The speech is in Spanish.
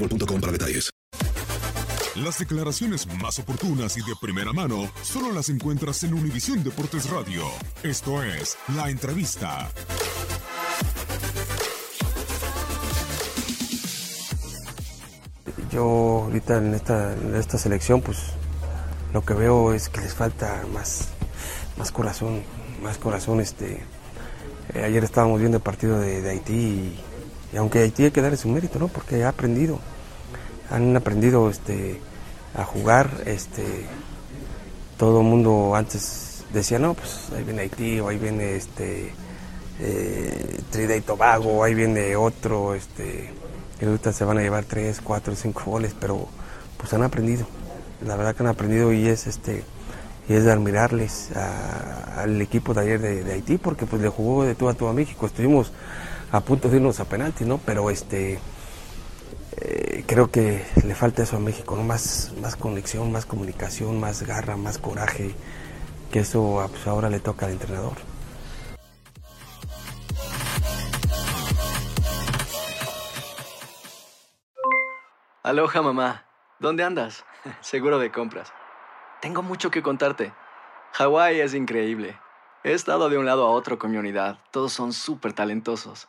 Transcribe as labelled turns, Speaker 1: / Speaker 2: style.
Speaker 1: boostmobile.com para detalles.
Speaker 2: Las declaraciones más oportunas y de primera mano solo las encuentras en Univisión Deportes Radio. Esto es La Entrevista.
Speaker 3: Yo ahorita en esta, en esta selección, pues lo que veo es que les falta más, más corazón, más corazón. Este, eh, ayer estábamos viendo el partido de, de Haití y, y aunque Haití hay que darle su mérito, ¿no? Porque ha aprendido, han aprendido este, a jugar. Este, todo el mundo antes decía, no, pues ahí viene Haití o ahí viene este, eh, Trinidad y Tobago, o ahí viene otro, este, y ahorita se van a llevar tres, cuatro, cinco goles, pero pues han aprendido. La verdad que han aprendido y es este y es de admirarles al equipo de ayer de, de Haití porque pues le jugó de tú a tú a México. Estuvimos a punto de irnos a penalti, ¿no? Pero este eh, creo que le falta eso a México, ¿no? Más, más conexión, más comunicación, más garra, más coraje, que eso ah, pues, ahora le toca al entrenador.
Speaker 4: Aloha mamá, ¿dónde andas? Seguro de compras. Tengo mucho que contarte. Hawái es increíble. He estado de un lado a otro con mi unidad. Todos son súper talentosos.